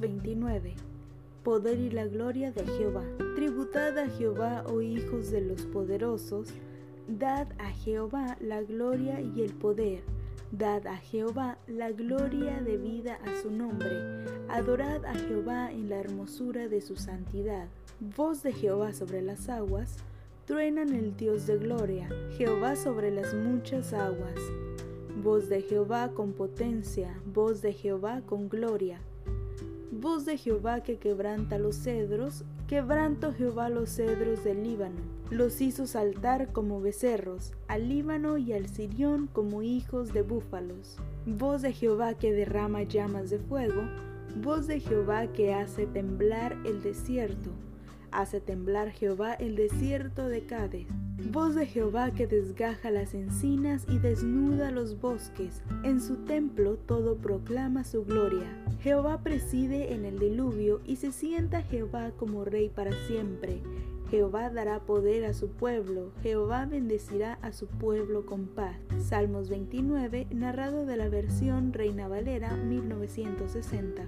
29. Poder y la gloria de Jehová. Tributad a Jehová, oh hijos de los poderosos, dad a Jehová la gloria y el poder. Dad a Jehová la gloria debida a su nombre. Adorad a Jehová en la hermosura de su santidad. Voz de Jehová sobre las aguas, truenan el Dios de gloria, Jehová sobre las muchas aguas. Voz de Jehová con potencia, voz de Jehová con gloria. Voz de Jehová que quebranta los cedros, quebranto Jehová los cedros del Líbano. Los hizo saltar como becerros, al Líbano y al Sirión como hijos de búfalos. Voz de Jehová que derrama llamas de fuego, voz de Jehová que hace temblar el desierto. Hace temblar Jehová el desierto de Cádiz. Voz de Jehová que desgaja las encinas y desnuda los bosques. En su templo todo proclama su gloria. Jehová preside en el diluvio y se sienta Jehová como rey para siempre. Jehová dará poder a su pueblo, Jehová bendecirá a su pueblo con paz. Salmos 29, narrado de la versión Reina Valera 1960.